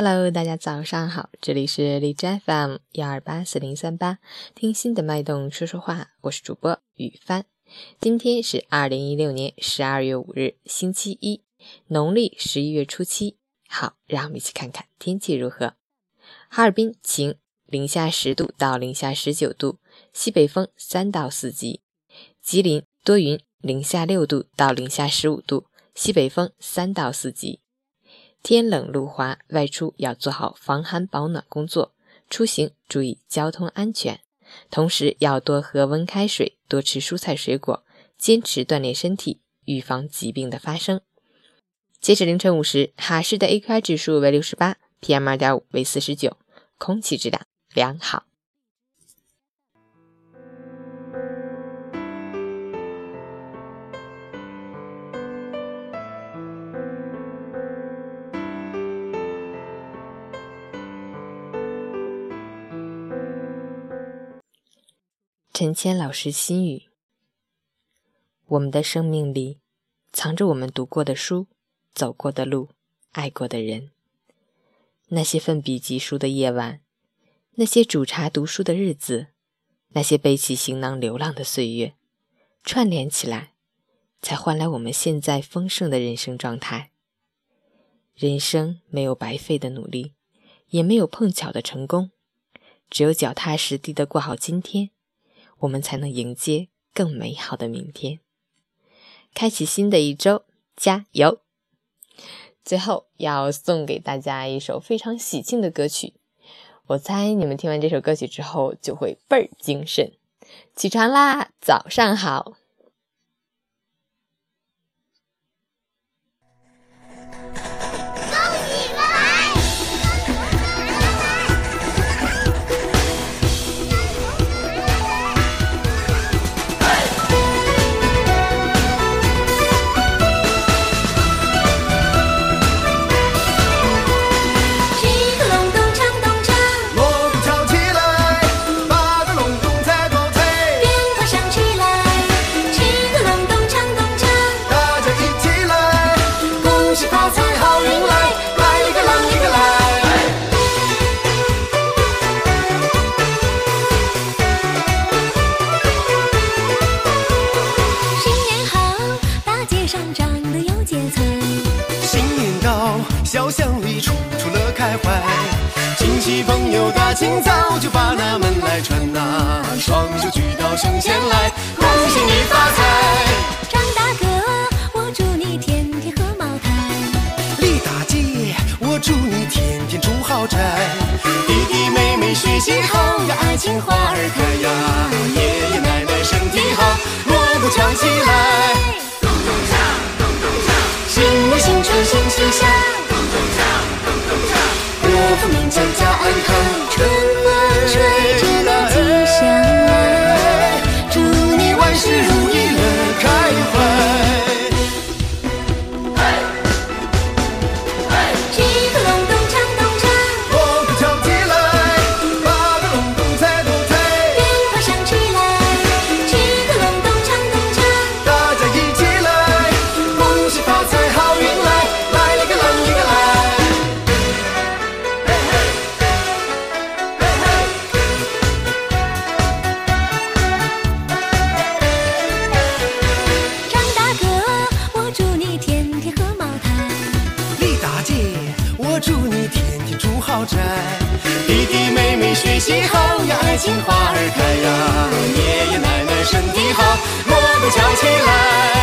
Hello，大家早上好，这里是荔枝 FM 幺二八四零三八，听心的脉动说说话，我是主播雨帆。今天是二零一六年十二月五日，星期一，农历十一月初七。好，让我们一起看看天气如何。哈尔滨晴，零下十度到零下十九度，西北风三到四级。吉林多云，零下六度到零下十五度，西北风三到四级。天冷路滑，外出要做好防寒保暖工作，出行注意交通安全，同时要多喝温开水，多吃蔬菜水果，坚持锻炼身体，预防疾病的发生。截止凌晨五时，哈市的 AQI 指数为六十八，PM 二点五为四十九，空气质量良好。陈谦老师心语：我们的生命里藏着我们读过的书、走过的路、爱过的人。那些奋笔疾书的夜晚，那些煮茶读书的日子，那些背起行囊流浪的岁月，串联起来，才换来我们现在丰盛的人生状态。人生没有白费的努力，也没有碰巧的成功，只有脚踏实地的过好今天。我们才能迎接更美好的明天，开启新的一周，加油！最后要送给大家一首非常喜庆的歌曲，我猜你们听完这首歌曲之后就会倍儿精神。起床啦，早上好！小巷里处处乐开怀，亲戚朋友大清早就把那门来串呐，双手举到胸前来，恭喜你发财。张大哥，我祝你天天喝茅台。李大姐，我祝你天天住豪宅。弟弟妹妹学习好，呀爱情花儿开呀。爷爷奶奶身体好，锣鼓敲起来。咚咚锵，咚咚锵，新年新春新气祝你天天住豪宅弟弟妹妹学习好呀，爱情花儿开呀，爷爷奶奶身体好，锣鼓敲起来。